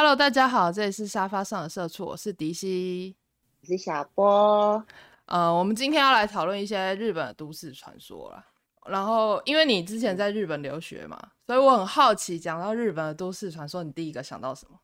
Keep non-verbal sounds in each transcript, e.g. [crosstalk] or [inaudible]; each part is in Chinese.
Hello，大家好，这里是沙发上的社畜，我是迪西，我是小波。呃，我们今天要来讨论一些日本的都市传说啦。然后，因为你之前在日本留学嘛，所以我很好奇，讲到日本的都市传说，你第一个想到什么？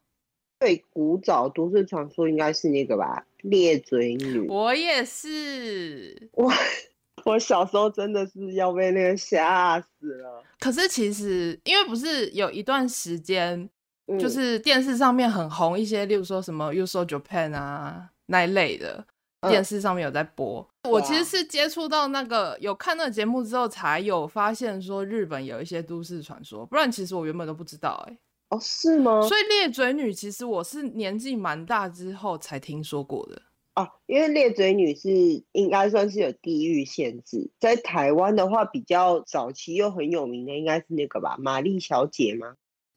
最古早都市传说应该是那个吧，裂嘴女。我也是，我 [laughs] 我小时候真的是要被那个吓死了。可是其实，因为不是有一段时间。就是电视上面很红一些，例如说什么《You So Japan》啊那一类的，电视上面有在播。嗯、我其实是接触到那个有看那个节目之后，才有发现说日本有一些都市传说，不然其实我原本都不知道、欸。哎，哦，是吗？所以裂嘴女其实我是年纪蛮大之后才听说过的。哦，因为裂嘴女是应该算是有地域限制，在台湾的话比较早期又很有名的，应该是那个吧，玛丽小姐吗？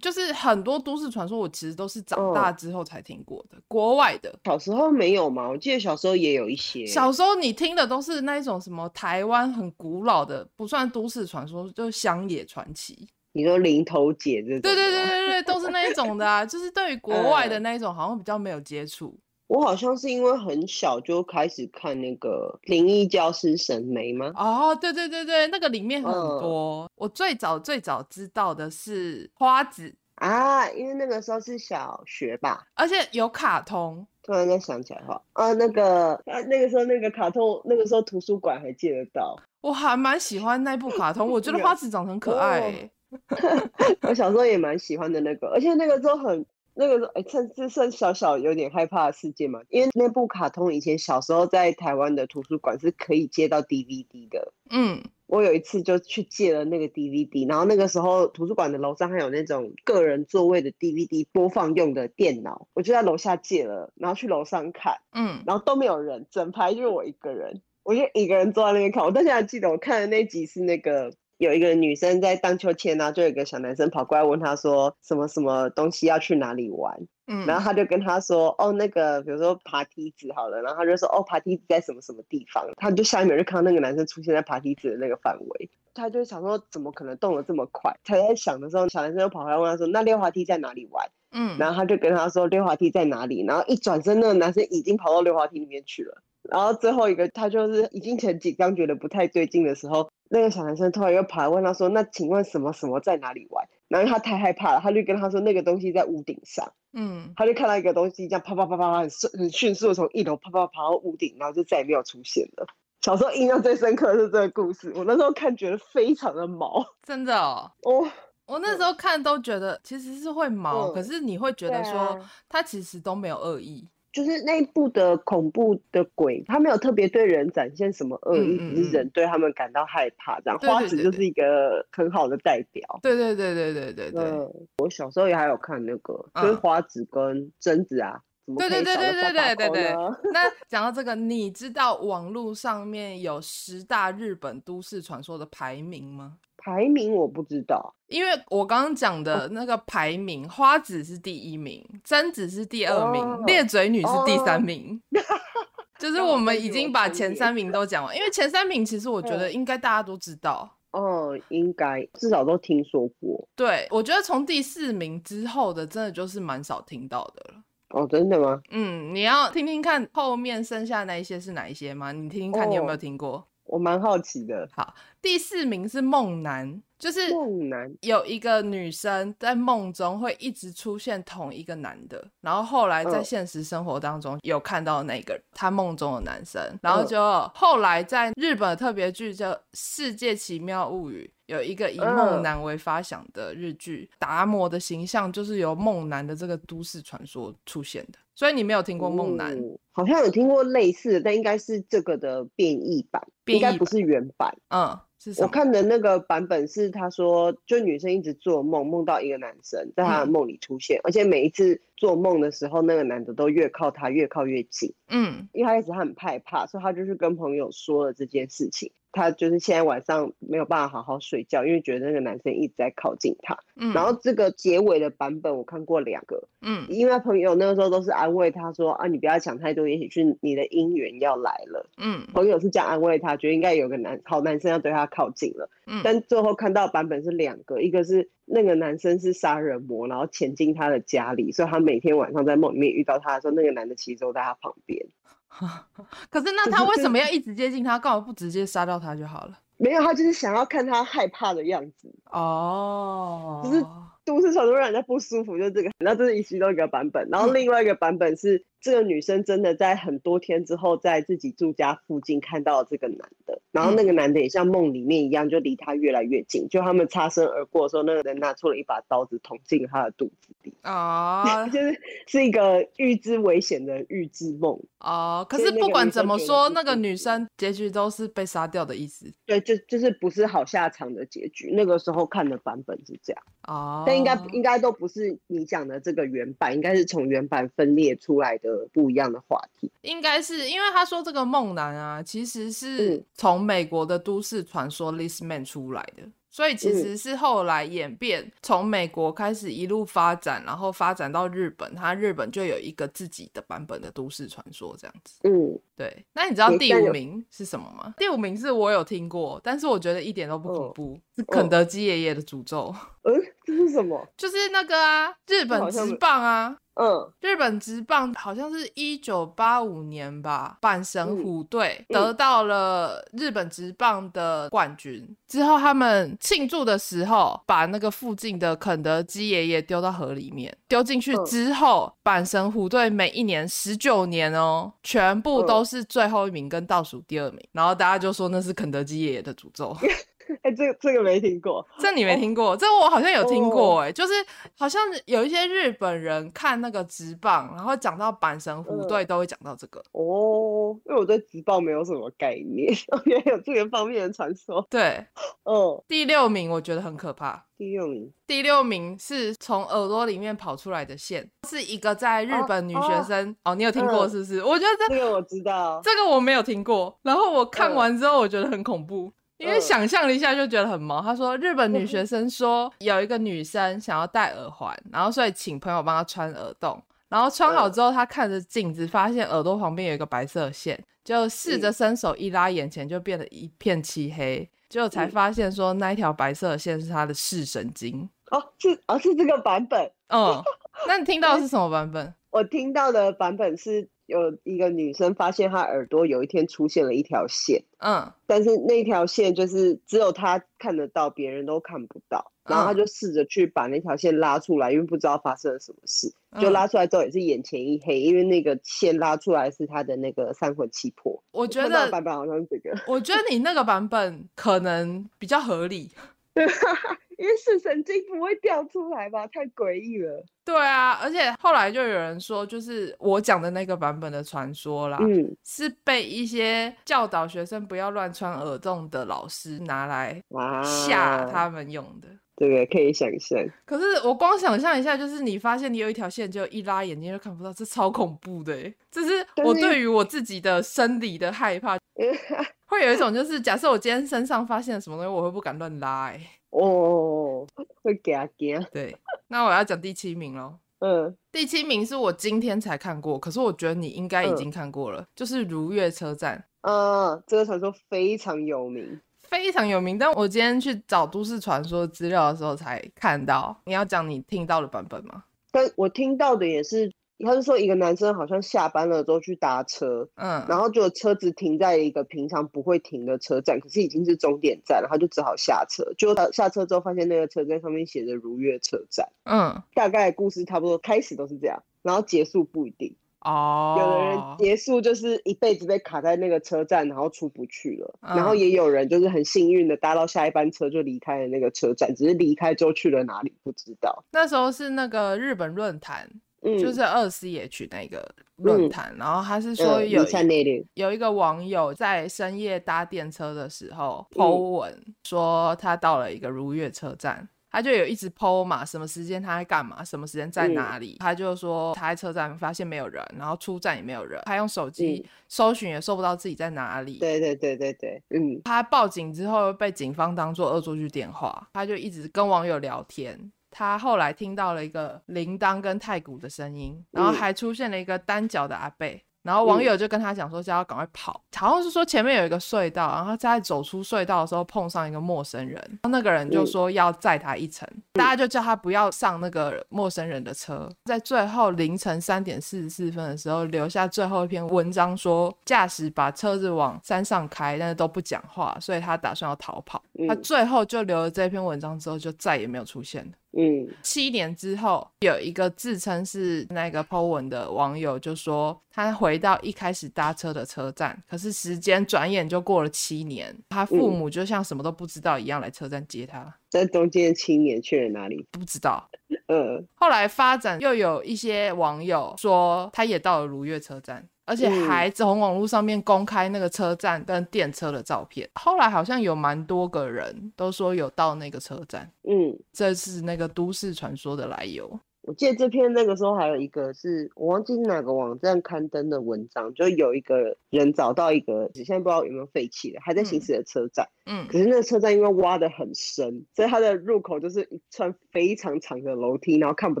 就是很多都市传说，我其实都是长大之后才听过的，嗯、国外的。小时候没有吗？我记得小时候也有一些。小时候你听的都是那一种什么台湾很古老的，不算都市传说，就是乡野传奇。你说林头姐这种？对对对对对，都是那一种的啊。就是对于国外的 [laughs] 那一种，好像比较没有接触。我好像是因为很小就开始看那个《灵异教师神眉》吗？哦，对对对对，那个里面很多。嗯、我最早最早知道的是花子啊，因为那个时候是小学吧，而且有卡通。突然间想起来哈，啊，那个啊，那个时候那个卡通，那个时候图书馆还借得到。我还蛮喜欢那部卡通，我觉得花子长得很可爱、欸。[laughs] 我小时候也蛮喜欢的那个，而且那个时候很。那个时候，哎，趁这算小小有点害怕的事件嘛，因为那部卡通以前小时候在台湾的图书馆是可以借到 DVD 的。嗯，我有一次就去借了那个 DVD，然后那个时候图书馆的楼上还有那种个人座位的 DVD 播放用的电脑，我就在楼下借了，然后去楼上看。嗯，然后都没有人，整排就是我一个人，我就一个人坐在那边看。我到现在还记得我看的那集是那个。有一个女生在荡秋千啊，就有一个小男生跑过来问她说什么什么东西要去哪里玩，嗯，然后他就跟她说哦那个比如说爬梯子好了，然后他就说哦爬梯子在什么什么地方，他就下一秒就看到那个男生出现在爬梯子的那个范围，他就想说怎么可能动得这么快，他在想的时候，小男生又跑回来问他说那溜滑梯在哪里玩，嗯，然后他就跟他说溜滑梯在哪里，然后一转身那个男生已经跑到溜滑梯里面去了。然后最后一个，他就是已经很紧张，觉得不太对劲的时候，那个小男生突然又跑来问他说：“那请问什么什么在哪里玩？”然后他太害怕了，他就跟他说：“那个东西在屋顶上。”嗯，他就看到一个东西这样啪啪啪啪啪很迅很迅速的从一楼啪啪爬到屋顶，然后就再也没有出现了。小时候印象最深刻的是这个故事，我那时候看觉得非常的毛，真的哦。哦，我那时候看都觉得其实是会毛，嗯、可是你会觉得说他其实都没有恶意。就是那一部的恐怖的鬼，他没有特别对人展现什么恶意，嗯嗯、只是人对他们感到害怕。这样，花子就是一个很好的代表。对对对对对对对。嗯，我小时候也还有看那个，嗯、就是花子跟贞子啊，对对对对对对对。[laughs] 那讲到这个，你知道网络上面有十大日本都市传说的排名吗？排名我不知道，因为我刚刚讲的那个排名，哦、花子是第一名，贞子是第二名，哦、裂嘴女是第三名。哦、[laughs] 就是我们已经把前三名都讲完，因为前三名其实我觉得应该大家都知道。哦，应该至少都听说过。对，我觉得从第四名之后的，真的就是蛮少听到的了。哦，真的吗？嗯，你要听听看后面剩下那一些是哪一些吗？你听听看，你有没有听过？哦我蛮好奇的。好，第四名是梦男，就是梦男有一个女生在梦中会一直出现同一个男的，然后后来在现实生活当中有看到那个她梦中的男生，然后就后来在日本的特别剧叫《世界奇妙物语》。有一个以梦男为发想的日剧，嗯、达摩的形象就是由梦男的这个都市传说出现的，所以你没有听过梦男？嗯，好像有听过类似的，但应该是这个的变异版，变异版应该不是原版。嗯，是什么？我看的那个版本是他说，就女生一直做梦，梦到一个男生在她的梦里出现，嗯、而且每一次做梦的时候，那个男的都越靠他越靠越近。嗯，一开始他很害怕，所以他就是跟朋友说了这件事情。他就是现在晚上没有办法好好睡觉，因为觉得那个男生一直在靠近他。嗯，然后这个结尾的版本我看过两个。嗯，因为朋友那个时候都是安慰他说啊，你不要想太多，也许是你的姻缘要来了。嗯，朋友是这样安慰他，觉得应该有个男好男生要对他靠近了。嗯，但最后看到版本是两个，一个是。那个男生是杀人魔，然后潜进他的家里，所以他每天晚上在梦里面遇到他的时候，那个男的其实都在他旁边。[laughs] 可是那他为什么要一直接近他？干嘛不直接杀掉他就好了？[laughs] 没有，他就是想要看他害怕的样子哦。就是都市传说让人家不舒服，就是这个。然后这是其中一个版本，然后另外一个版本是。这个女生真的在很多天之后，在自己住家附近看到了这个男的，然后那个男的也像梦里面一样，就离她越来越近。就他们擦身而过的时候，那个人拿出了一把刀子捅进她的肚子里。啊，[laughs] 就是是一个预知危险的预知梦。哦，可是不管怎么说，那个女生结局都是被杀掉的意思。对，就就是不是好下场的结局。那个时候看的版本是这样。哦，但应该应该都不是你讲的这个原版，应该是从原版分裂出来的。不一样的话题，应该是因为他说这个梦男啊，其实是从美国的都市传说 This Man 出来的。所以其实是后来演变，从美国开始一路发展，然后发展到日本，它日本就有一个自己的版本的都市传说这样子。嗯，对。那你知道第五名是什么吗？第五名是我有听过，但是我觉得一点都不恐怖，哦、是肯德基爷爷的诅咒。嗯，[laughs] 这是什么？就是那个啊，日本直棒啊。嗯，日本职棒好像是一九八五年吧，阪神虎队得到了日本职棒的冠军之后，他们庆祝的时候，把那个附近的肯德基爷爷丢到河里面，丢进去之后，阪神虎队每一年十九年哦，全部都是最后一名跟倒数第二名，然后大家就说那是肯德基爷爷的诅咒。[laughs] [laughs] 哎、欸，这个这个没听过，这你没听过，哦、这个我好像有听过、欸，哎，就是好像有一些日本人看那个直棒，然后讲到阪神虎队都会讲到这个、嗯。哦，因为我对直棒没有什么概念，[laughs] 原来有这个方面的传说。对，[laughs] 嗯，第六名我觉得很可怕。第六名，第六名是从耳朵里面跑出来的线，是一个在日本女学生。哦，哦，你有听过是不是？嗯、我觉得这，这个我知道，这个我没有听过。然后我看完之后，我觉得很恐怖。嗯因为想象了一下就觉得很毛。他说，日本女学生说有一个女生想要戴耳环，然后所以请朋友帮她穿耳洞，然后穿好之后，她看着镜子，发现耳朵旁边有一个白色线，就试着伸手一拉，眼前就变得一片漆黑，结果才发现说那一条白色的线是她的视神经。哦，是哦，是这个版本。哦，那你听到的是什么版本？[laughs] 我听到的版本是。有一个女生发现她耳朵有一天出现了一条线，嗯，但是那条线就是只有她看得到，别人都看不到。然后她就试着去把那条线拉出来，因为不知道发生了什么事，就拉出来之后也是眼前一黑，因为那个线拉出来是她的那个三魂七魄。我觉得版本好像是这个，我觉得你那个版本可能比较合理。[laughs] 因为视神经不会掉出来吧？太诡异了。对啊，而且后来就有人说，就是我讲的那个版本的传说啦，嗯，是被一些教导学生不要乱穿耳洞的老师拿来吓他们用的。这个可以想象。可是我光想象一下，就是你发现你有一条线，就一拉眼睛就看不到，这超恐怖的。这是我对于我自己的生理的害怕，[laughs] 会有一种就是假设我今天身上发现了什么东西，我会不敢乱拉。哎。哦，[laughs] 会惊惊。对，那我要讲第七名喽。嗯，第七名是我今天才看过，可是我觉得你应该已经看过了，嗯、就是如月车站。嗯，这个传说非常有名，非常有名。但我今天去找都市传说资料的时候才看到。你要讲你听到的版本吗？但我听到的也是。他是说一个男生好像下班了之后去搭车，嗯，然后就车子停在一个平常不会停的车站，可是已经是终点站了，他就只好下车。就他下车之后发现那个车站上面写着如月车站，嗯，大概故事差不多开始都是这样，然后结束不一定。哦，有的人结束就是一辈子被卡在那个车站，然后出不去了，嗯，然后也有人就是很幸运的搭到下一班车就离开了那个车站，只是离开之后去了哪里不知道。那时候是那个日本论坛。嗯、就是二 CH 那个论坛，嗯、然后他是说有、嗯、有一个网友在深夜搭电车的时候 po 文说他到了一个如月车站，他就有一直 po 嘛，什么时间他在干嘛，什么时间在哪里，嗯、他就说他在车站发现没有人，然后出站也没有人，他用手机搜寻也搜不到自己在哪里。对对对对对，嗯，他报警之后被警方当作恶作剧电话，他就一直跟网友聊天。他后来听到了一个铃铛跟太鼓的声音，然后还出现了一个单脚的阿贝，然后网友就跟他讲说，叫他赶快跑，好像是说前面有一个隧道，然后在走出隧道的时候碰上一个陌生人，然后那个人就说要载他一程，大家就叫他不要上那个陌生人的车。在最后凌晨三点四十四分的时候，留下最后一篇文章说，驾驶把车子往山上开，但是都不讲话，所以他打算要逃跑。嗯、他最后就留了这篇文章之后，就再也没有出现了。嗯，七年之后，有一个自称是那个 Po 文的网友就说，他回到一开始搭车的车站，可是时间转眼就过了七年，他父母就像什么都不知道一样来车站接他。在中间七年去了哪里？不知道。嗯，后来发展又有一些网友说，他也到了如月车站。而且还从网络上面公开那个车站跟电车的照片。后来好像有蛮多个人都说有到那个车站。嗯，这是那个都市传说的来由。我记得这篇那个时候还有一个是我忘记哪个网站刊登的文章，就有一个人找到一个，现在不知道有没有废弃的，还在行驶的车站。嗯，可是那个车站因为挖的很深，所以它的入口就是一串非常长的楼梯，然后看不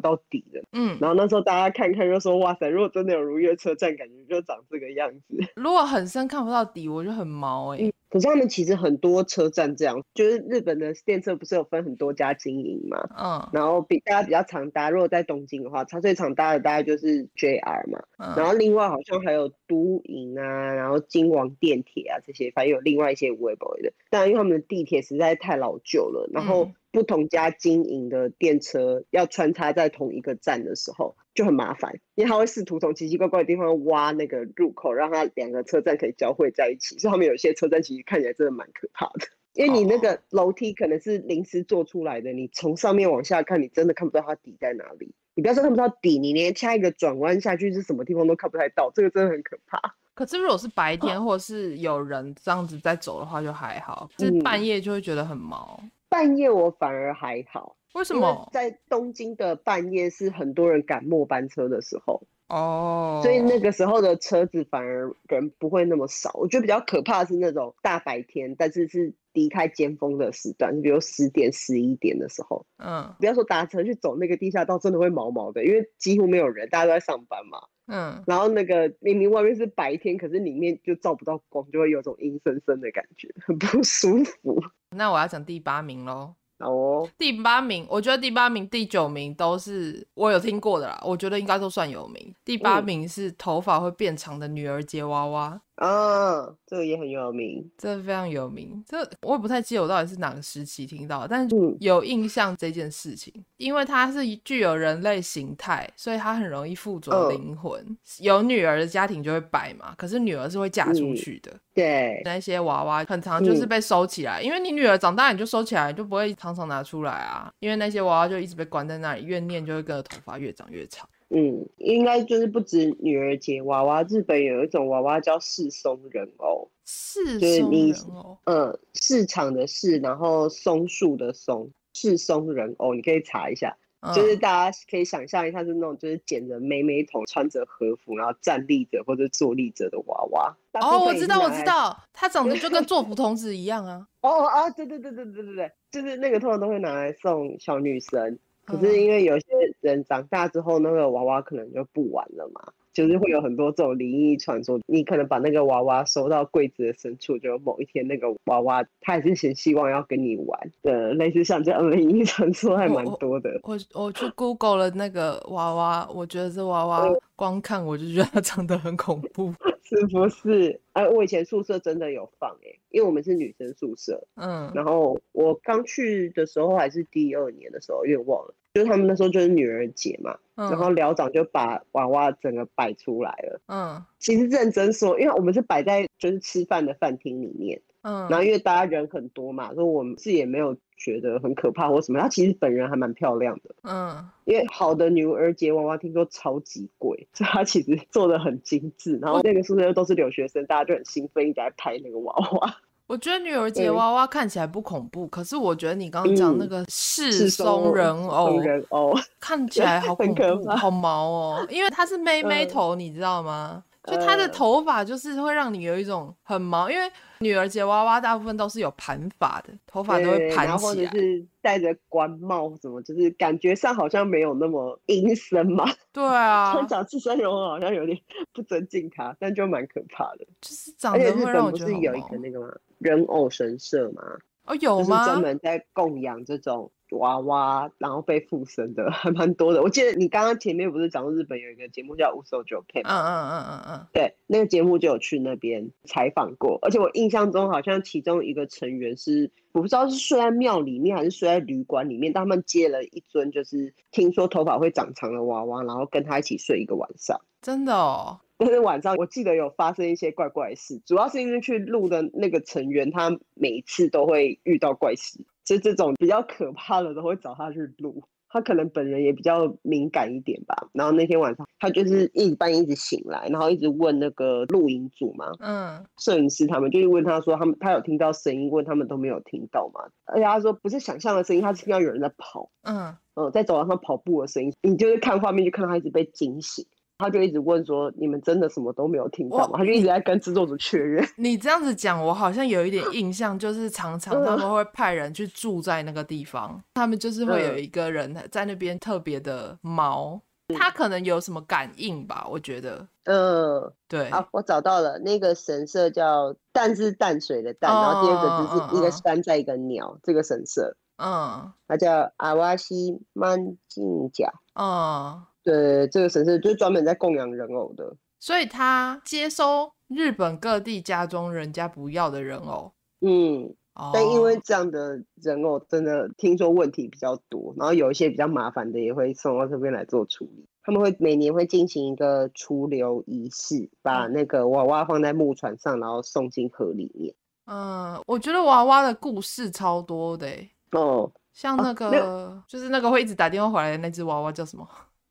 到底的。嗯，然后那时候大家看看就说：“哇塞，如果真的有如月车站，感觉就长这个样子。”如果很深看不到底，我就很毛哎、欸。嗯可是他们其实很多车站这样，就是日本的电车不是有分很多家经营嘛？嗯，然后比大家比较常搭，如果在东京的话，它最常搭的大概就是 JR 嘛。嗯，然后另外好像还有都营啊，然后京王电铁啊这些，反正有另外一些 Web 的。但因为他们的地铁实在太老旧了，然后。不同家经营的电车要穿插在同一个站的时候就很麻烦，因为他会试图从奇奇怪怪的地方挖那个入口，让它两个车站可以交汇在一起。所以他们有些车站其实看起来真的蛮可怕的，[laughs] 因为你那个楼梯可能是临时做出来的，你从上面往下看，你真的看不到它底在哪里。你不要说看不到底，你连下一个转弯下去是什么地方都看不太到，这个真的很可怕。可是如果是白天 [laughs] 或是有人这样子在走的话，就还好；就是半夜就会觉得很毛。半夜我反而还好，为什么？在东京的半夜是很多人赶末班车的时候哦，所以那个时候的车子反而人不会那么少。我觉得比较可怕的是那种大白天，但是是离开尖峰的时段，比如十点、十一点的时候。嗯，不要说搭车去走那个地下道，真的会毛毛的，因为几乎没有人，大家都在上班嘛。嗯，然后那个明明外面是白天，可是里面就照不到光，就会有种阴森森的感觉，很不舒服。[laughs] 那我要讲第八名喽。哦，第八名，我觉得第八名、第九名都是我有听过的啦，我觉得应该都算有名。第八名是头发会变长的女儿节娃娃。啊，这个也很有名，这个非常有名。这我也不太记得我到底是哪个时期听到的，但是有印象这件事情，嗯、因为它是具有人类形态，所以它很容易附着灵魂。嗯、有女儿的家庭就会摆嘛，可是女儿是会嫁出去的。嗯、对，那些娃娃很常就是被收起来，嗯、因为你女儿长大你就收起来，就不会常常拿出来啊。因为那些娃娃就一直被关在那里，怨念就会跟着头发越长越长。嗯，应该就是不止女儿节娃娃，日本有一种娃娃叫市松人偶，市松人偶，嗯，市场的市，然后松树的松，市松人偶，你可以查一下，嗯、就是大家可以想象一下，是那种就是剪着妹妹头，穿着和服，然后站立着或者坐立着的娃娃。哦，我知道，我知道，它长得就跟座敷童子一样啊。哦啊，对对对对对对对，就是那个通常都会拿来送小女生。可是因为有些人长大之后，那个娃娃可能就不玩了嘛，就是会有很多这种灵异传说。你可能把那个娃娃收到柜子的深处，就某一天那个娃娃他还是很希望要跟你玩的，类似像这样的灵异传说还蛮多的。我我，我去 Google 了那个娃娃，我觉得这娃娃光看我就觉得它长得很恐怖。[laughs] 是不是？哎、啊，我以前宿舍真的有放哎、欸，因为我们是女生宿舍，嗯，然后我刚去的时候还是第二年的时候，有点忘了，就是他们那时候就是女儿节嘛，嗯、然后寮长就把娃娃整个摆出来了，嗯，其实认真说，因为我们是摆在就是吃饭的饭厅里面，嗯，然后因为大家人很多嘛，所以我们自己也没有。觉得很可怕或什么，她其实本人还蛮漂亮的，嗯，因为好的女儿节娃娃听说超级贵，所以她其实做的很精致。然后那个宿舍都是留学生，大家就很兴奋，一直在拍那个娃娃。我觉得女儿节娃娃看起来不恐怖，可是我觉得你刚刚讲那个市松人偶，人 [laughs] 偶看起来好恐怖，好毛哦，[laughs] 因为它是妹妹头，你知道吗？就她的头发就是会让你有一种很毛，因为。女儿节娃娃大部分都是有盘发的，头发都会盘起来，然后或者是戴着官帽，什么就是感觉上好像没有那么阴森嘛。[laughs] 对啊，讲赤松人偶好像有点不尊敬他，但就蛮可怕的。就是长得会让我觉得。是有一个那个吗？人偶神社吗？哦，有吗？就是专门在供养这种娃娃，然后被附身的 [laughs] 还蛮多的。我记得你刚刚前面不是讲日本有一个节目叫《5SOJOP》吗？嗯嗯嗯嗯嗯，对，那个节目就有去那边采访过，而且我印象中好像其中一个成员是，我不知道是睡在庙里面还是睡在旅馆里面，但他们接了一尊就是听说头发会长长的娃娃，然后跟他一起睡一个晚上。真的哦。但是晚上我记得有发生一些怪怪事，主要是因为去录的那个成员，他每一次都会遇到怪事，就这种比较可怕的都会找他去录。他可能本人也比较敏感一点吧。然后那天晚上他就是一直半夜一直醒来，然后一直问那个录影组嘛，嗯，摄影师他们就是问他说，他们他有听到声音，问他们都没有听到嘛。而且他说不是想象的声音，他是听到有人在跑，嗯嗯，在走廊上跑步的声音。你就是看画面就看到他一直被惊醒。他就一直问说：“你们真的什么都没有听到吗？”他就一直在跟制作组确认。你这样子讲，我好像有一点 [laughs] 印象，就是常常他们会派人去住在那个地方，他们就是会有一个人在那边特别的毛，他可能有什么感应吧？我觉得，嗯，对。好，我找到了那个神社叫“淡”是淡水的“淡”，然后第二个字是一个山在一个鸟，这个神社，嗯，它叫阿瓦西曼金甲，嗯。对，这个神社就是专门在供养人偶的，所以他接收日本各地家中人家不要的人偶。嗯，哦、但因为这样的人偶真的听说问题比较多，然后有一些比较麻烦的也会送到这边来做处理。他们会每年会进行一个出流仪式，把那个娃娃放在木船上，然后送进河里面。嗯，我觉得娃娃的故事超多的。哦，像那个、啊、就是那个会一直打电话回来的那只娃娃叫什么？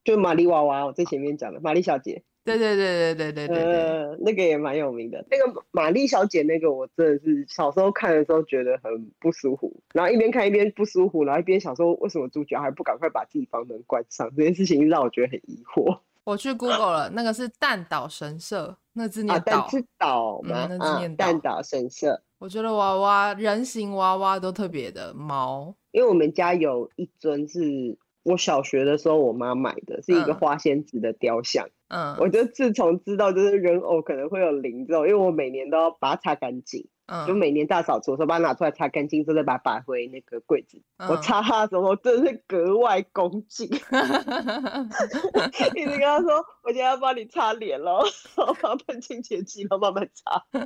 就玛丽娃娃，我最前面讲的玛丽小姐，对对对对对对对，呃，那个也蛮有名的。那个玛丽小姐，那个我真的是小时候看的时候觉得很不舒服，然后一边看一边不舒服，然后一边想说，为什么主角还不赶快把自己房门关上？这件事情让我觉得很疑惑。我去 Google 了，那个是蛋岛神社，那字念岛，啊、是岛吗？嗯、那字念蛋岛神社。我觉得娃娃人形娃娃都特别的毛，因为我们家有一尊是。我小学的时候，我妈买的是一个花仙子的雕像。嗯，我就自从知道就是人偶可能会有灵之后，因为我每年都要把它擦干净。嗯，就每年大扫除的时候把它拿出来擦干净，之后再把它摆回那个柜子。嗯、我擦它的时候真的是格外恭敬，[laughs] 一直跟他说：“我今天要帮你擦脸喽，然后喷清洁剂，然后慢慢擦。[laughs] ”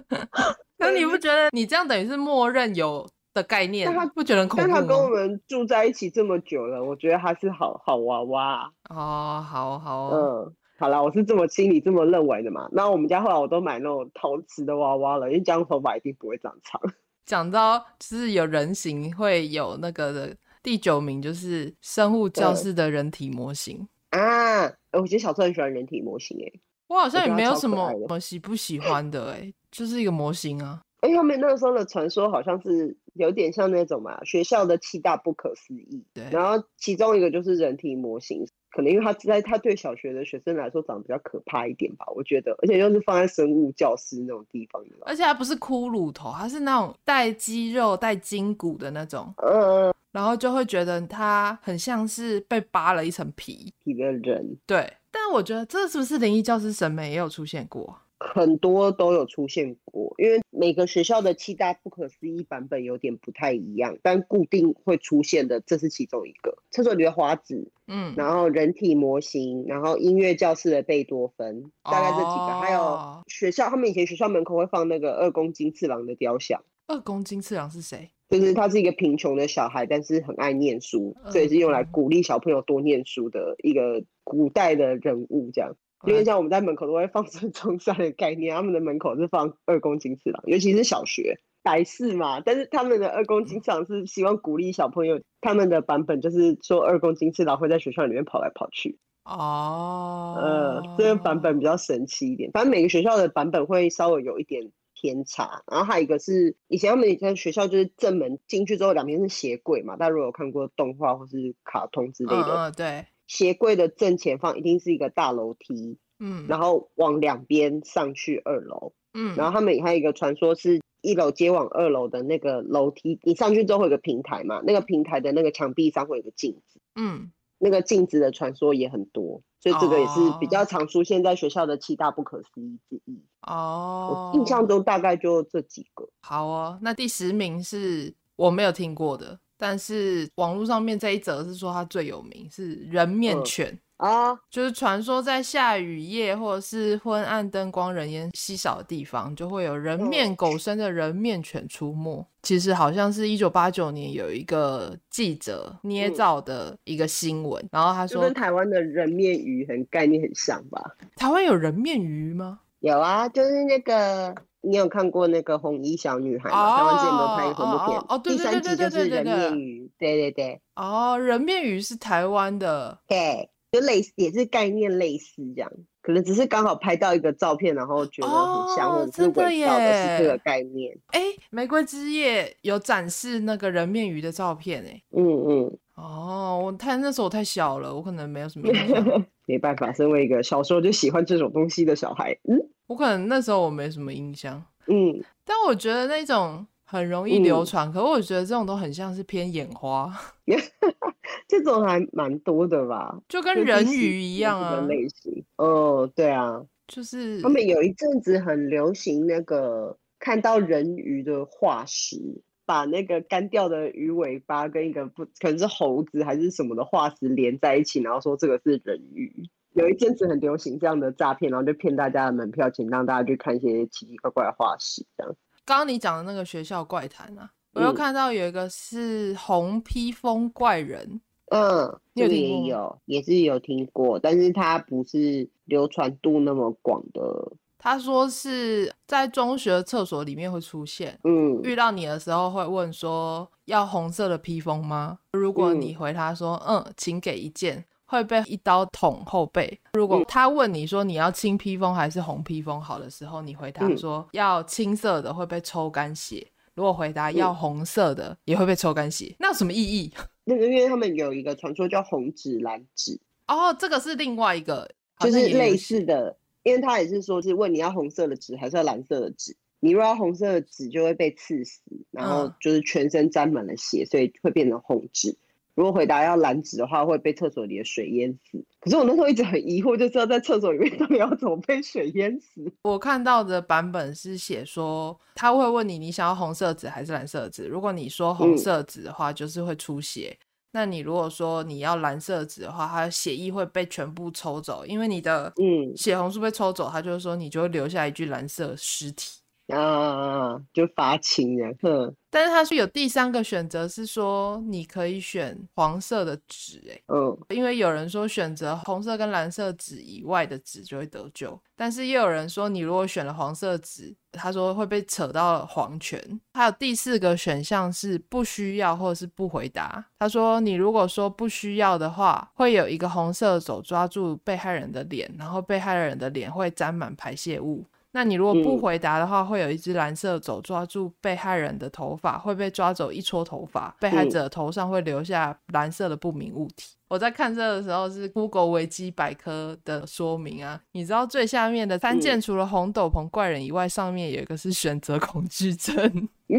那你不觉得你这样等于是默认有？的概念，但他不觉得很恐怖。但他跟我们住在一起这么久了，我觉得他是好好娃娃。哦，好好，嗯，好啦，我是这么心里这么认为的嘛。那我们家后来我都买那种陶瓷的娃娃了，因为这样头发一定不会长长。[laughs] 讲到就是有人形会有那个的第九名，就是生物教室的人体模型啊。我觉得小时候很喜欢人体模型，哎，我好像也没有什么我喜不喜欢的，哎，就是一个模型啊。哎，他们那个时候的传说好像是。有点像那种嘛，学校的七大不可思议。对，然后其中一个就是人体模型，可能因为他在他对小学的学生来说长得比较可怕一点吧，我觉得，而且又是放在生物教室那种地方，而且它不是骷髅头，它是那种带肌肉、带筋骨的那种，嗯，然后就会觉得他很像是被扒了一层皮皮的人。对，但我觉得这是不是灵异教师审美也有出现过？很多都有出现过，因为每个学校的七大不可思议版本有点不太一样，但固定会出现的，这是其中一个。厕所里的花子，嗯，然后人体模型，然后音乐教室的贝多芬，大概这几个，哦、还有学校，他们以前学校门口会放那个二宫金次郎的雕像。二宫金次郎是谁？就是他是一个贫穷的小孩，但是很爱念书，所以是用来鼓励小朋友多念书的一个古代的人物，这样。因为像我们在门口都会放孙中山的概念，他们的门口是放二公斤次郎，尤其是小学百事嘛。但是他们的二公斤次郎是希望鼓励小朋友，他们的版本就是说二公斤次郎会在学校里面跑来跑去。哦，呃，这个版本比较神奇一点。反正每个学校的版本会稍微有一点偏差。然后还有一个是以前他们以前学校就是正门进去之后两边是鞋柜嘛，大家如果有看过动画或是卡通之类的，嗯，对。鞋柜的正前方一定是一个大楼梯，嗯，然后往两边上去二楼，嗯，然后他们还有一个传说是一楼接往二楼的那个楼梯，你上去之后会有个平台嘛，那个平台的那个墙壁上会有个镜子，嗯，那个镜子的传说也很多，所以这个也是比较常出现在学校的七大不可思议之一。哦，我印象中大概就这几个。好哦，那第十名是我没有听过的。但是网络上面这一则是说它最有名是人面犬。嗯啊，就是传说在下雨夜或者是昏暗灯光、人烟稀少的地方，就会有人面狗身的人面犬出没。嗯、其实好像是一九八九年有一个记者捏造的一个新闻，嗯、然后他说跟台湾的人面鱼很概念很像吧？台湾有人面鱼吗？有啊，就是那个你有看过那个红衣小女孩吗？哦、台湾之前有拍一部片，哦，对对对对对对对，第三集就是人面鱼，对对对，哦，人面鱼是台湾的，对。就类似也是概念类似这样，可能只是刚好拍到一个照片，然后觉得很像，或者是伪造的是这个概念。哎、欸，玫瑰之夜有展示那个人面鱼的照片，哎，嗯嗯，哦，我太那时候我太小了，我可能没有什么印象。[laughs] 没办法，身为一个小时候就喜欢这种东西的小孩，嗯，我可能那时候我没什么印象，嗯，但我觉得那种。很容易流传，嗯、可是我觉得这种都很像是偏眼花，[laughs] 这种还蛮多的吧，就跟人鱼一样啊，类型。哦，对啊，就是。他们有一阵子很流行那个看到人鱼的化石，把那个干掉的鱼尾巴跟一个不可能是猴子还是什么的化石连在一起，然后说这个是人鱼。有一阵子很流行这样的诈骗，然后就骗大家的门票钱，让大家去看一些奇奇怪怪的化石，这样。刚刚你讲的那个学校怪谈啊，我又看到有一个是红披风怪人，嗯，这个也有，也是有听过，但是它不是流传度那么广的。他说是在中学厕所里面会出现，嗯，遇到你的时候会问说要红色的披风吗？如果你回他说嗯，嗯，请给一件。会被一刀捅后背。如果他问你说你要青披风还是红披风好的时候，你回答说要青色的会被抽干血。如果回答要红色的也会被抽干血，那有什么意义？[laughs] 那个因为他们有一个传说叫红纸蓝纸哦，这个是另外一个，就是类似的，因为他也是说是问你要红色的纸还是要蓝色的纸。你如果要红色的纸就会被刺死，然后就是全身沾满了血，所以会变成红纸。如果回答要蓝纸的话，会被厕所里的水淹死。可是我那时候一直很疑惑，就知道在厕所里面 [laughs] 到底要怎么被水淹死。我看到的版本是写说，他会问你，你想要红色纸还是蓝色纸？如果你说红色纸的话，就是会出血。嗯、那你如果说你要蓝色纸的话，它的血液会被全部抽走，因为你的嗯血红素被抽走，他就是说你就会留下一具蓝色尸体。啊，就发情了。哼，但是他是有第三个选择，是说你可以选黄色的纸，哎，嗯，因为有人说选择红色跟蓝色纸以外的纸就会得救，但是也有人说你如果选了黄色纸，他说会被扯到黄泉。还有第四个选项是不需要或者是不回答。他说你如果说不需要的话，会有一个红色的手抓住被害人的脸，然后被害人的脸会沾满排泄物。那你如果不回答的话，嗯、会有一只蓝色手抓住被害人的头发，会被抓走一撮头发，被害者头上会留下蓝色的不明物体。嗯、我在看这个的时候是 Google 维基百科的说明啊，你知道最下面的三件除了红斗篷怪人以外，上面有一个是选择恐惧症，[laughs]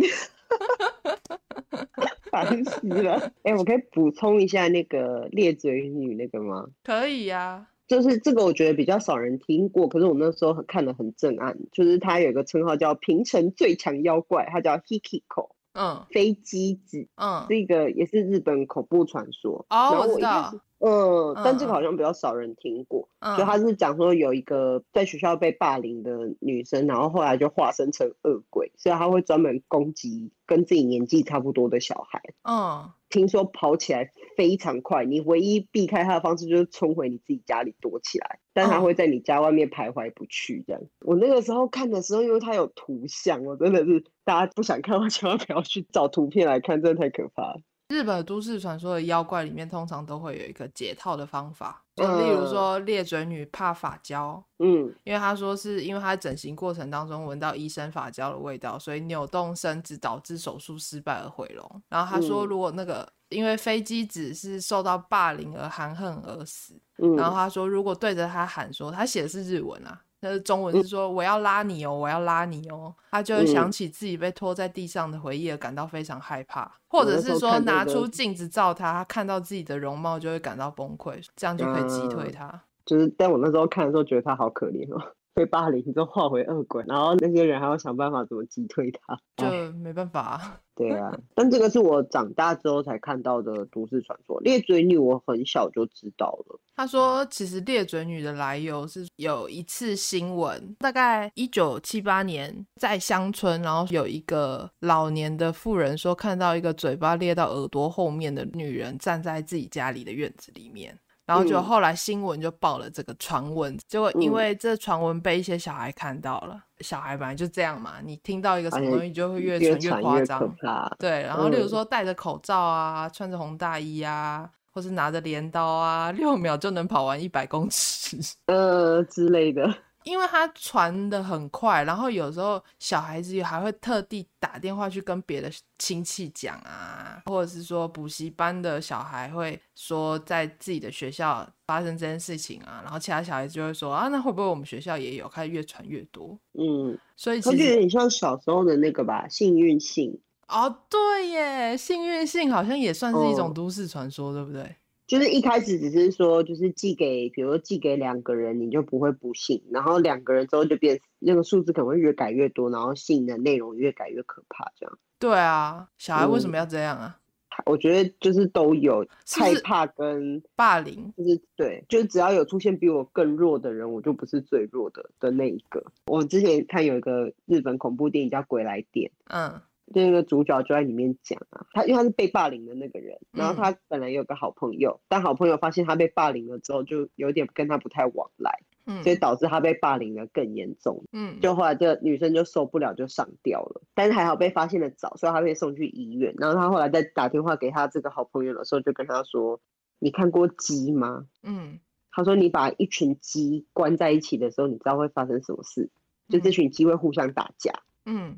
烦死了。哎、欸，我可以补充一下那个裂嘴女那个吗？可以呀、啊。就是这个，我觉得比较少人听过，可是我那时候很看的很震撼。就是他有一个称号叫平成最强妖怪，他叫 Hikiko，嗯，飞机子，嗯，这个也是日本恐怖传说。哦，我知道。嗯，但这个好像比较少人听过。嗯，就他是讲说有一个在学校被霸凌的女生，然后后来就化身成恶鬼，所以他会专门攻击跟自己年纪差不多的小孩。嗯，听说跑起来非常快，你唯一避开他的方式就是冲回你自己家里躲起来，但他会在你家外面徘徊不去。这样，我那个时候看的时候，因为他有图像，我真的是大家不想看，我千万不要去找图片来看，真的太可怕了。日本都市传说的妖怪里面，通常都会有一个解套的方法，就例如说裂嘴女怕发胶，嗯，因为她说是因为他整形过程当中闻到医生发胶的味道，所以扭动身子导致手术失败而毁容。然后她说，如果那个、嗯、因为飞机只是受到霸凌而含恨而死，嗯、然后她说，如果对着她喊说，她写的是日文啊。但是中文是说我要拉你哦，我要拉你哦，他就会想起自己被拖在地上的回忆而感到非常害怕，或者是说拿出镜子照他，他看到自己的容貌就会感到崩溃，这样就可以击退他。就是，但我那时候看的时候觉得他好可怜哦，被霸凌之后化为恶鬼，然后那些人还要想办法怎么击退他，就没办法。[laughs] 对啊，但这个是我长大之后才看到的都市传说。裂嘴女我很小就知道了。他说，其实裂嘴女的来由是有一次新闻，大概一九七八年，在乡村，然后有一个老年的妇人说，看到一个嘴巴裂到耳朵后面的女人站在自己家里的院子里面。然后就后来新闻就报了这个传闻，嗯、结果因为这传闻被一些小孩看到了，嗯、小孩本来就这样嘛，你听到一个什么东西就会越传越夸张，对，然后例如说戴着口罩啊，嗯、穿着红大衣啊，或是拿着镰刀啊，六秒就能跑完一百公尺，[laughs] 呃之类的。因为他传的很快，然后有时候小孩子还会特地打电话去跟别的亲戚讲啊，或者是说补习班的小孩会说在自己的学校发生这件事情啊，然后其他小孩子就会说啊，那会不会我们学校也有？开始越传越多。嗯，所以其实有点像小时候的那个吧，幸运性。哦，对耶，幸运性好像也算是一种都市传说，哦、对不对？就是一开始只是说，就是寄给，比如说寄给两个人，你就不会不信。然后两个人之后就变，那个数字可能会越改越多，然后信的内容越改越可怕，这样。对啊，小孩为什么要这样啊？嗯、我觉得就是都有害怕跟霸凌，就是对，就是只要有出现比我更弱的人，我就不是最弱的的那一个。我之前看有一个日本恐怖电影叫《鬼来电》，嗯。那个主角就在里面讲啊，他因为他是被霸凌的那个人，然后他本来有个好朋友，嗯、但好朋友发现他被霸凌了之后，就有点跟他不太往来，嗯，所以导致他被霸凌的更严重，嗯，就后来这个女生就受不了就上吊了，但是还好被发现的早，所以他被送去医院，然后他后来在打电话给他这个好朋友的时候，就跟他说：“你看过鸡吗？”嗯，他说：“你把一群鸡关在一起的时候，你知道会发生什么事？就这群鸡会互相打架。”嗯，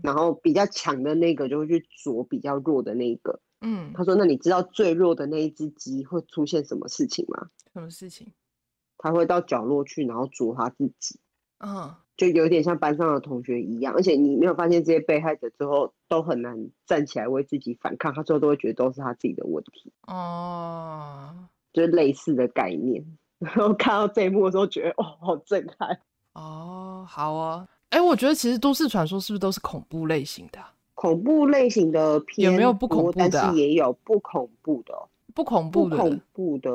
然后比较强的那个就会去啄比较弱的那一个。嗯，他说：“那你知道最弱的那一只鸡会出现什么事情吗？什么事情？他会到角落去，然后啄他自己。嗯，就有点像班上的同学一样。而且你没有发现这些被害者之后都很难站起来为自己反抗，他最后都会觉得都是他自己的问题。哦，就是类似的概念。[laughs] 然后看到这一幕的时候，觉得哦，好震撼。哦，好啊。”哎，我觉得其实都市传说是不是都是恐怖类型的？恐怖类型的片有没有不恐怖的？但是也有不恐怖的。不恐怖的，不恐怖的，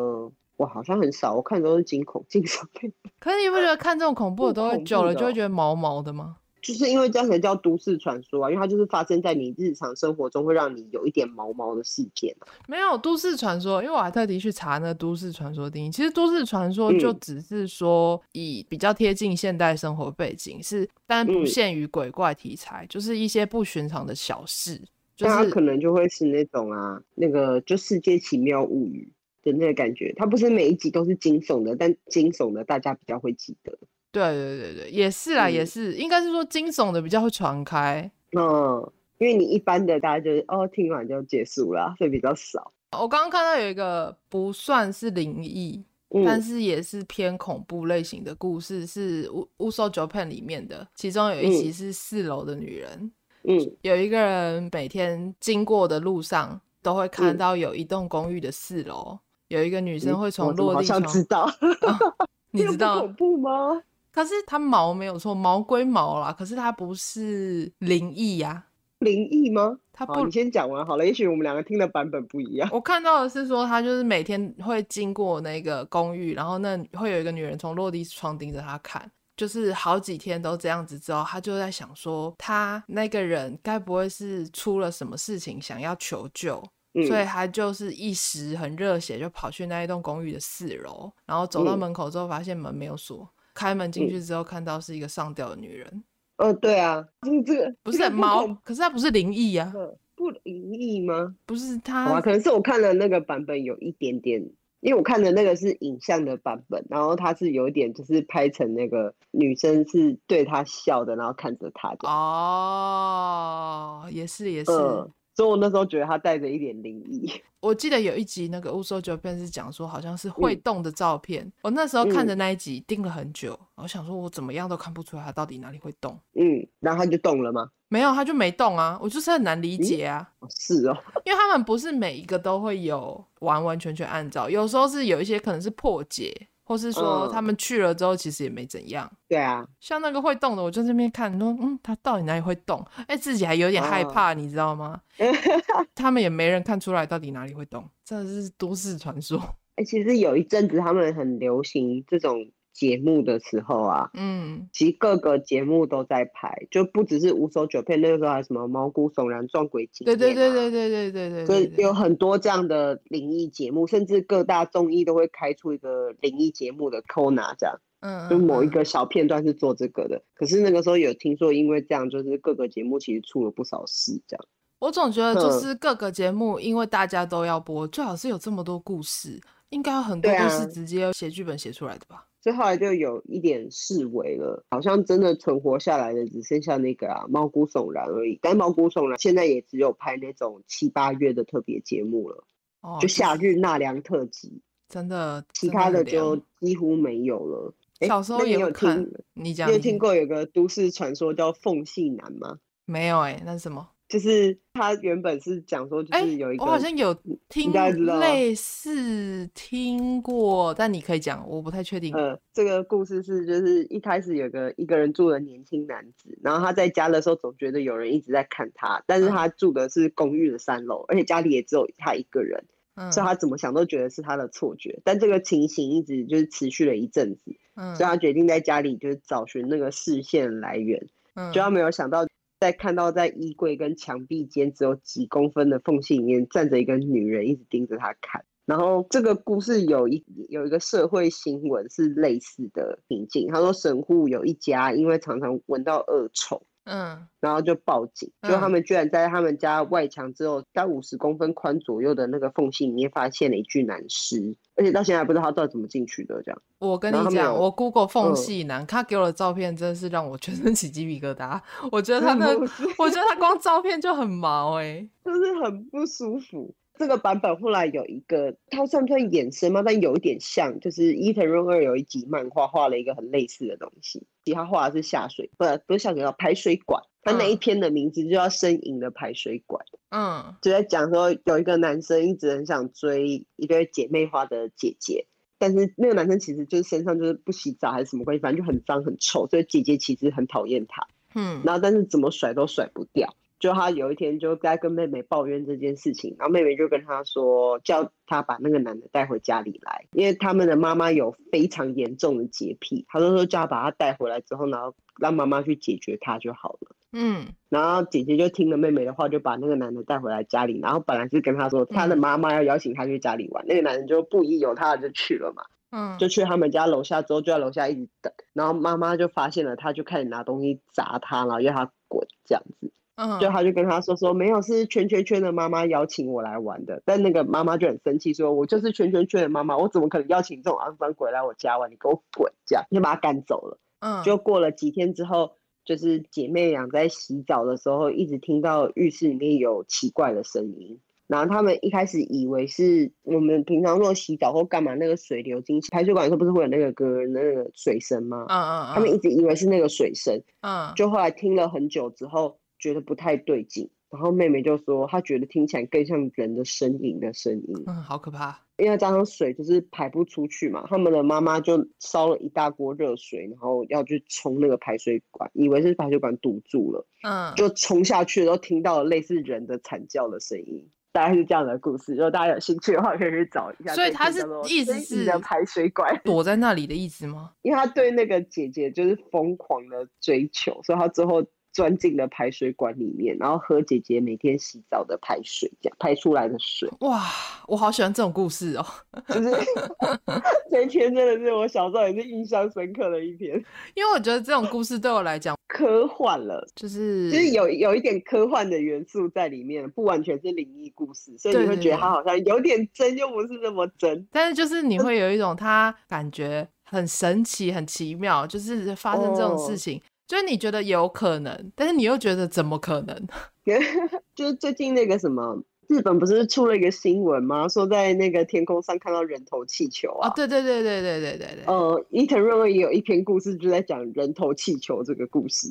我好像很少，我看都是惊恐、惊悚片。可是你不觉得看这种恐怖的都会久了就会觉得毛毛的吗？就是因为这样才叫都市传说啊，因为它就是发生在你日常生活中，会让你有一点毛毛的事件啊。没有都市传说，因为我还特地去查那都市传说定义。其实都市传说就只是说以比较贴近现代生活背景，是但不限于鬼怪题材，嗯、就是一些不寻常的小事。就是它可能就会是那种啊，那个就世界奇妙物语的那个感觉。它不是每一集都是惊悚的，但惊悚的大家比较会记得。对对对对，也是啦，嗯、也是，应该是说惊悚的比较会传开。嗯，因为你一般的大家就是哦，听完就结束了，所以比较少。我刚刚看到有一个不算是灵异，嗯、但是也是偏恐怖类型的故事，是《乌乌索 Japan》里面的，其中有一集是四楼的女人。嗯，有一个人每天经过的路上都会看到有一栋公寓的四楼，嗯、有一个女生会从落地窗，好像知道，[laughs] 哦、你知道恐怖吗？可是它毛没有错，毛归毛啦。可是它不是灵异呀，灵异吗？他不，你先讲完好了。也许我们两个听的版本不一样。我看到的是说，他就是每天会经过那个公寓，然后那会有一个女人从落地窗盯着他看，就是好几天都这样子。之后他就在想说，他那个人该不会是出了什么事情，想要求救，嗯、所以他就是一时很热血，就跑去那一栋公寓的四楼，然后走到门口之后，发现门没有锁。开门进去之后，看到是一个上吊的女人。呃，对啊，就是这个不是猫，可是它不是灵异啊，不灵异吗？不是它，可能是我看了那个版本有一点点，因为我看的那个是影像的版本，然后它是有一点就是拍成那个女生是对他笑的，然后看着他的。哦，也是也是。嗯所以我那时候觉得他带着一点灵异。[laughs] 我记得有一集那个乌索九片是讲说好像是会动的照片。嗯、我那时候看着那一集盯了很久，我想说我怎么样都看不出来他到底哪里会动。嗯，然后他就动了吗？没有，他就没动啊。我就是很难理解啊。嗯、是哦，因为他们不是每一个都会有完完全全按照，有时候是有一些可能是破解。或是说他们去了之后其实也没怎样。对啊，像那个会动的，我就在那边看，说嗯，他到底哪里会动？哎，自己还有点害怕，你知道吗？[laughs] 他们也没人看出来到底哪里会动，真的是都市传说。哎，其实有一阵子他们很流行这种。节目的时候啊，嗯，其实各个节目都在拍，就不只是五手九片，那个时候还有什么毛骨悚然撞鬼节，对对对对对对对对，所以有很多这样的灵异节目，甚至各大综艺都会开出一个灵异节目的 corner 这样，嗯，就某一个小片段是做这个的。可是那个时候有听说，因为这样，就是各个节目其实出了不少事这样。我总觉得就是各个节目，因为大家都要播，最好是有这么多故事，应该有很多都是直接写剧本写出来的吧。所以后来就有一点式微了，好像真的存活下来的只剩下那个啊毛骨悚然而已。但毛骨悚然现在也只有拍那种七八月的特别节目了，哦，就夏日纳凉特辑，真的，其他的就几乎没有了。小时候也有听，你讲，你有听过有个都市传说叫缝隙男吗？没有哎、欸，那是什么？就是他原本是讲说，就是有一个、欸，我好像有听类似听过，但你可以讲，我不太确定。呃，这个故事是，就是一开始有个一个人住的年轻男子，然后他在家的时候总觉得有人一直在看他，但是他住的是公寓的三楼，而且家里也只有他一个人，嗯，所以他怎么想都觉得是他的错觉。但这个情形一直就是持续了一阵子，嗯，所以他决定在家里就是找寻那个视线来源，嗯，就他没有想到。在看到在衣柜跟墙壁间只有几公分的缝隙里面站着一个女人，一直盯着他看。然后这个故事有一有一个社会新闻是类似的情境，他说神户有一家因为常常闻到恶臭。嗯，然后就报警，就他们居然在他们家外墙之后在五十公分宽左右的那个缝隙里面发现了一具男尸，而且到现在还不知道他到底怎么进去的。这样，我跟你讲，我 Google 缝隙男，他给我的照片真的是让我全身起鸡皮疙瘩。我觉得他的，我觉得他光照片就很毛哎、欸，[laughs] 就是很不舒服。这个版本后来有一个，它算不算衍生吗？但有一点像，就是伊藤润二有一集漫画画了一个很类似的东西，其他画的是下水，不是不是下水道排水管，他那一篇的名字就叫呻吟的排水管，嗯，就在讲说有一个男生一直很想追一对姐妹花的姐姐，但是那个男生其实就是身上就是不洗澡还是什么关系，反正就很脏很臭，所以姐姐其实很讨厌他，嗯，然后但是怎么甩都甩不掉。就他有一天就在跟妹妹抱怨这件事情，然后妹妹就跟他说，叫他把那个男的带回家里来，因为他们的妈妈有非常严重的洁癖，他就说叫他把他带回来之后，然后让妈妈去解决他就好了。嗯，然后姐姐就听了妹妹的话，就把那个男的带回来家里，然后本来是跟他说他的妈妈要邀请他去家里玩，嗯、那个男人就不依有他的就去了嘛。嗯，就去他们家楼下之后就在楼下一直等，然后妈妈就发现了他，就开始拿东西砸他，然后要他滚这样子。就他就跟他说说没有，是圈圈圈的妈妈邀请我来玩的，但那个妈妈就很生气，说我就是圈圈圈的妈妈，我怎么可能邀请这种肮脏鬼来我家玩？你给我滚！这样就把他赶走了。嗯，就过了几天之后，就是姐妹俩在洗澡的时候，一直听到浴室里面有奇怪的声音，然后他们一开始以为是我们平常说洗澡或干嘛那个水流进去排水管的时候不是会有那个歌那个水声吗？嗯嗯嗯，他们一直以为是那个水声。嗯，就后来听了很久之后。觉得不太对劲，然后妹妹就说她觉得听起来更像人的呻吟的声音，嗯，好可怕。因为加上水就是排不出去嘛，他们的妈妈就烧了一大锅热水，然后要去冲那个排水管，以为是排水管堵住了，嗯，就冲下去的时候听到了类似人的惨叫的声音，大概是这样的故事。如果大家有兴趣的话，可以去找一下。所以他是意思是的排水管躲在那里的意思吗？因为他对那个姐姐就是疯狂的追求，所以他最后。钻进了排水管里面，然后喝姐姐每天洗澡的排水，这样排出来的水。哇，我好喜欢这种故事哦！[laughs] 就是 [laughs] 这一篇真的是我小时候也是印象深刻的一篇，因为我觉得这种故事对我来讲科幻了，就是就是有有一点科幻的元素在里面，不完全是灵异故事，所以你会觉得它好像有点真，又不是那么真。[laughs] 但是就是你会有一种它感觉很神奇、很奇妙，就是发生这种事情。哦所以你觉得有可能，但是你又觉得怎么可能？[laughs] [laughs] 就是最近那个什么，日本不是出了一个新闻吗？说在那个天空上看到人头气球啊！对对对对对对对对。呃，伊藤润二也有一篇故事，就在讲人头气球这个故事。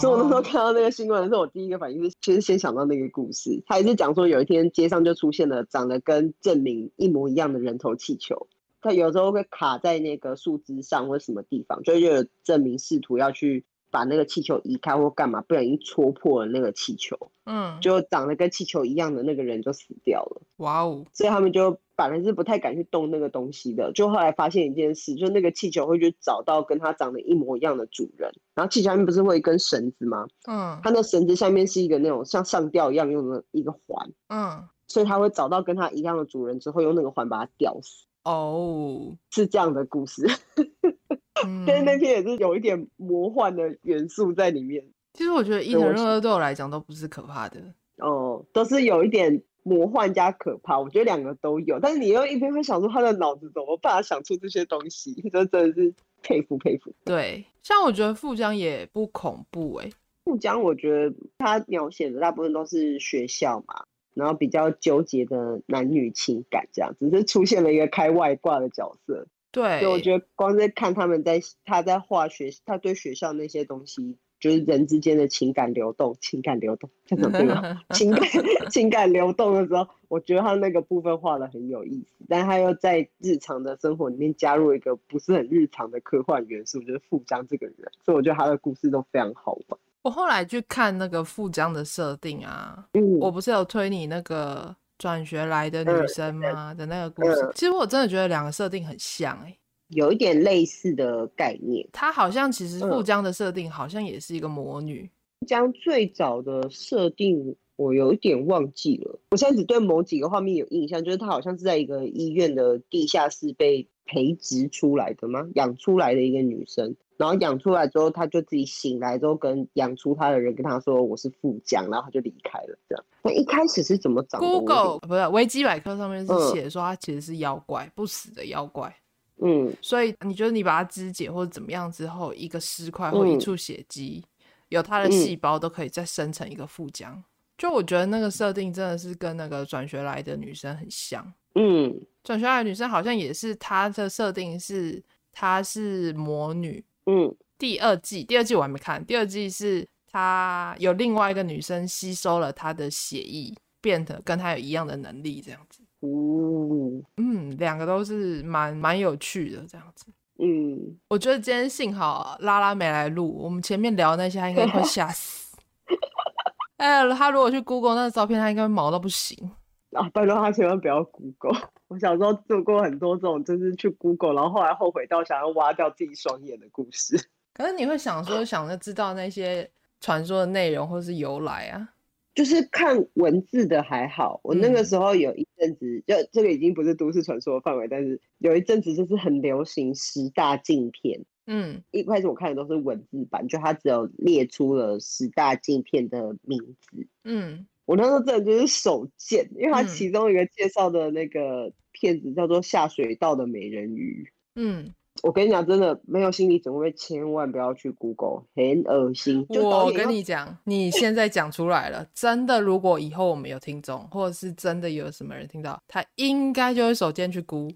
所以我那时候看到那个新闻的时候，我第一个反应是，其实先想到那个故事。他也是讲说，有一天街上就出现了长得跟证明一模一样的人头气球，他有时候会卡在那个树枝上或什么地方，所以就有证明试图要去。把那个气球移开或干嘛，不小心戳破了那个气球，嗯，就长得跟气球一样的那个人就死掉了。哇哦！所以他们就反而是不太敢去动那个东西的。就后来发现一件事，就那个气球会去找到跟它长得一模一样的主人，然后气球下面不是会有一根绳子吗？嗯，它那绳子下面是一个那种像上吊一样用的一个环，嗯，所以他会找到跟他一样的主人之后，用那个环把它吊死。哦，是这样的故事。[laughs] 嗯，但是那篇也是有一点魔幻的元素在里面。其实我觉得伊藤润二对我来讲都不是可怕的。哦，都是有一点魔幻加可怕，我觉得两个都有。但是你又一边会想说他的脑子怎么办法想出这些东西，[laughs] 这真的是佩服佩服。对，像我觉得富江也不恐怖哎、欸。富江我觉得他描写的大部分都是学校嘛，然后比较纠结的男女情感这样，只是出现了一个开外挂的角色。对，所以我觉得光在看他们在他在画学，他对学校那些东西，就是人之间的情感流动，情感流动，这种对吗？[laughs] 情感情感流动的时候，我觉得他那个部分画的很有意思，但他又在日常的生活里面加入一个不是很日常的科幻元素，就是富江这个人，所以我觉得他的故事都非常好玩。我后来去看那个富江的设定啊，嗯，我不是有推你那个。转学来的女生吗、嗯、的那个故事，嗯、其实我真的觉得两个设定很像哎、欸，有一点类似的概念。她好像其实富江的设定好像也是一个魔女。富江最早的设定我有一点忘记了，我现在只对某几个画面有印象，就是她好像是在一个医院的地下室被培植出来的吗？养出来的一个女生。然后养出来之后，他就自己醒来之后，跟养出他的人跟他说：“我是富江。”然后他就离开了。这样，那一开始是怎么长的？Google 不是维基百科上面是写说他其实是妖怪，嗯、不死的妖怪。嗯，所以你觉得你把它肢解或者怎么样之后，一个尸块或一处血迹，嗯、有它的细胞都可以再生成一个富江。嗯、就我觉得那个设定真的是跟那个转学来的女生很像。嗯，转学来的女生好像也是她的设定是她是魔女。嗯，第二季，第二季我还没看。第二季是他有另外一个女生吸收了他的血液，变得跟他有一样的能力，这样子。哦，嗯，两个都是蛮蛮有趣的，这样子。嗯，我觉得今天幸好拉拉没来录，我们前面聊那些，他应该会吓死。[laughs] 哎、欸，他如果去 Google 那个照片，他应该毛到不行。啊，拜托他千万不要 Google。我小时候做过很多这种，就是去 Google，然后后来后悔到想要挖掉自己双眼的故事。[laughs] 可是你会想说，想着知道那些传说的内容或是由来啊？就是看文字的还好。我那个时候有一阵子，就这个已经不是都市传说的范围，但是有一阵子就是很流行十大禁片。嗯，一开始我看的都是文字版，就它只有列出了十大禁片的名字。嗯。我那时候真的就是手贱，因为他其中一个介绍的那个片子叫做《下水道的美人鱼》。嗯，我跟你讲，真的没有心理准备，千万不要去 Google，很恶心。我跟你讲，你现在讲出来了，真的，如果以后我们有听众，或者是真的有什么人听到，他应该就会手贱去估。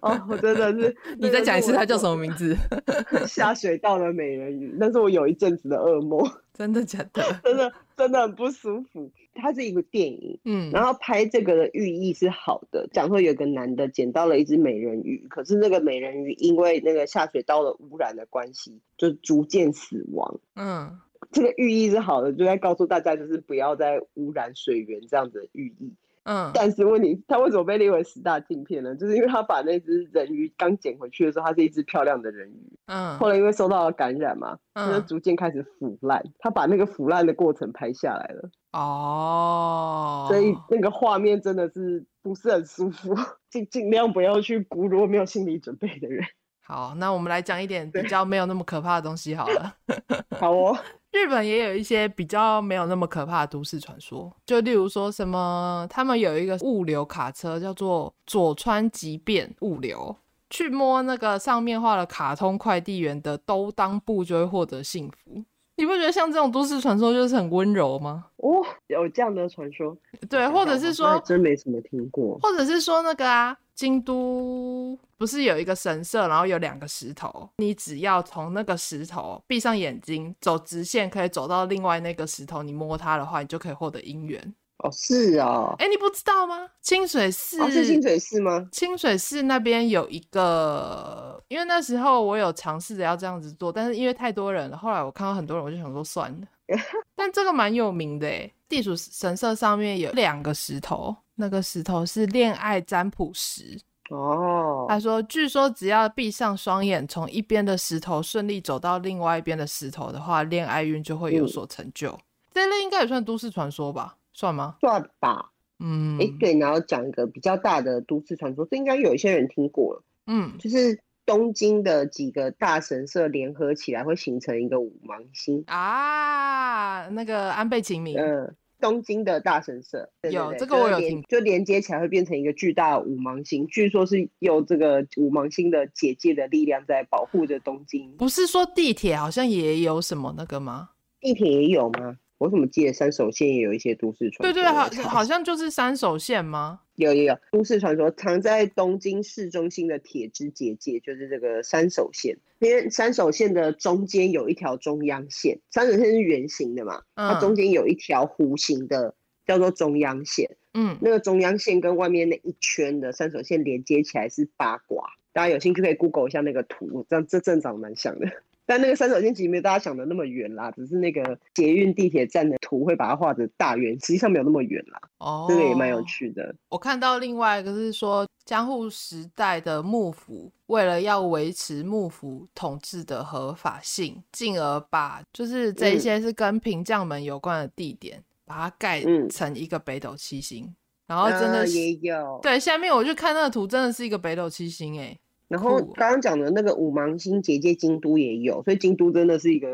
哦，我真的是，[laughs] 你再讲一次，他叫什么名字？[laughs] 下水道的美人鱼，那是我有一阵子的噩梦。真的假的？[laughs] 真的真的很不舒服。它是一部电影，嗯，然后拍这个的寓意是好的，讲说有个男的捡到了一只美人鱼，可是那个美人鱼因为那个下水道的污染的关系，就逐渐死亡。嗯，这个寓意是好的，就在告诉大家就是不要再污染水源这样子的寓意。嗯，但是问题，他为什么被列为十大镜片呢？就是因为他把那只人鱼刚捡回去的时候，它是一只漂亮的人鱼。嗯，后来因为受到了感染嘛，它就逐渐开始腐烂。他把那个腐烂的过程拍下来了。哦，所以那个画面真的是不是很舒服，尽尽量不要去估，如果没有心理准备的人。好，那我们来讲一点比较没有那么可怕的东西好了。[laughs] 好哦。日本也有一些比较没有那么可怕的都市传说，就例如说什么，他们有一个物流卡车叫做佐川急便物流，去摸那个上面画了卡通快递员的兜裆布就会获得幸福。你不觉得像这种都市传说就是很温柔吗？哦，有这样的传说？对，或者是说，真没怎么听过。或者是说那个啊，京都不是有一个神社，然后有两个石头，你只要从那个石头闭上眼睛，走直线可以走到另外那个石头，你摸它的话，你就可以获得姻缘。哦，是啊。哎，你不知道吗？清水寺、哦、是清水寺吗？清水寺那边有一个，因为那时候我有尝试着要这样子做，但是因为太多人了，后来我看到很多人，我就想说算了。[laughs] 但这个蛮有名的诶，地主神社上面有两个石头，那个石头是恋爱占卜石。哦，他说，据说只要闭上双眼，从一边的石头顺利走到另外一边的石头的话，恋爱运就会有所成就。嗯、这类应该也算都市传说吧？算吗？算吧。嗯，哎，对，然后讲一个比较大的都市传说，这应该有一些人听过了。嗯，就是东京的几个大神社联合起来会形成一个五芒星啊，那个安倍晴明。嗯。东京的大神社对对对有这个我有听，就连接起来会变成一个巨大的五芒星，据说是有这个五芒星的姐姐的力量在保护着东京。不是说地铁好像也有什么那个吗？地铁也有吗？我怎么记得三手线也有一些都市传说？对对，好，好像就是三手线吗？[laughs] 有有有，都市传说藏在东京市中心的铁之结界就是这个三手线。因为三手线的中间有一条中央线，三手线是圆形的嘛，它中间有一条弧形的叫做中央线。嗯，那个中央线跟外面那一圈的三手线连接起来是八卦。大家有兴趣可以 Google 一下那个图，这样这正长蛮像的。但那个三手线其实没大家想的那么远啦，只是那个捷运地铁站的图会把它画的大圆，实际上没有那么远啦。哦，这个也蛮有趣的。我看到另外一个是说，江户时代的幕府为了要维持幕府统治的合法性，进而把就是这一些是跟平将门有关的地点，嗯、把它盖成一个北斗七星。嗯、然后真的、呃、也有对，下面我就看那个图，真的是一个北斗七星哎。然后刚刚讲的那个五芒星结界，京都也有，所以京都真的是一个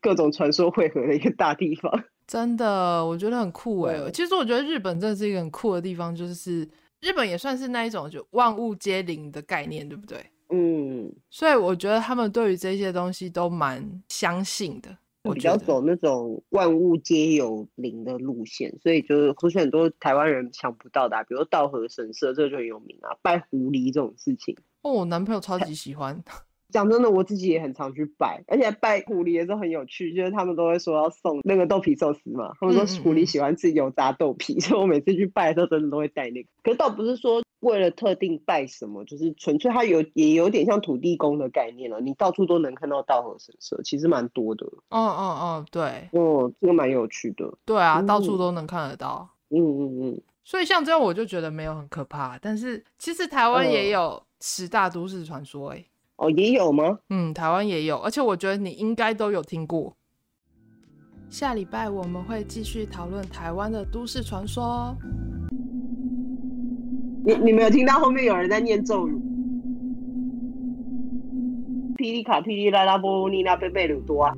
各种传说汇合的一个大地方。[laughs] 真的，我觉得很酷哎。对其实我觉得日本真的是一个很酷的地方，就是日本也算是那一种就万物皆灵的概念，对不对？嗯。所以我觉得他们对于这些东西都蛮相信的。我比较走那种万物皆有灵的路线，所以就是出现很多台湾人想不到的、啊，比如道和神社，这个就很有名啊，拜狐狸这种事情。哦，我男朋友超级喜欢。[laughs] 讲真的，我自己也很常去拜，而且拜狐狸也是很有趣，就是他们都会说要送那个豆皮寿司嘛。他们说狐狸喜欢吃油炸豆皮，嗯嗯，所以我每次去拜的时候，真的都会带那个。可是倒不是说为了特定拜什么，就是纯粹它有也有点像土地公的概念了。你到处都能看到道和神社，其实蛮多的。哦哦哦，对，哦，这个蛮有趣的。对啊，嗯、到处都能看得到。嗯嗯嗯。所以像这样我就觉得没有很可怕，但是其实台湾也有。十大都市传说，哎，哦，也有吗？嗯，台湾也有，而且我觉得你应该都有听过。下礼拜我们会继续讨论台湾的都市传说。你你没有听到后面有人在念咒语？霹雳卡霹雳拉拉波尼拉贝贝鲁多啊！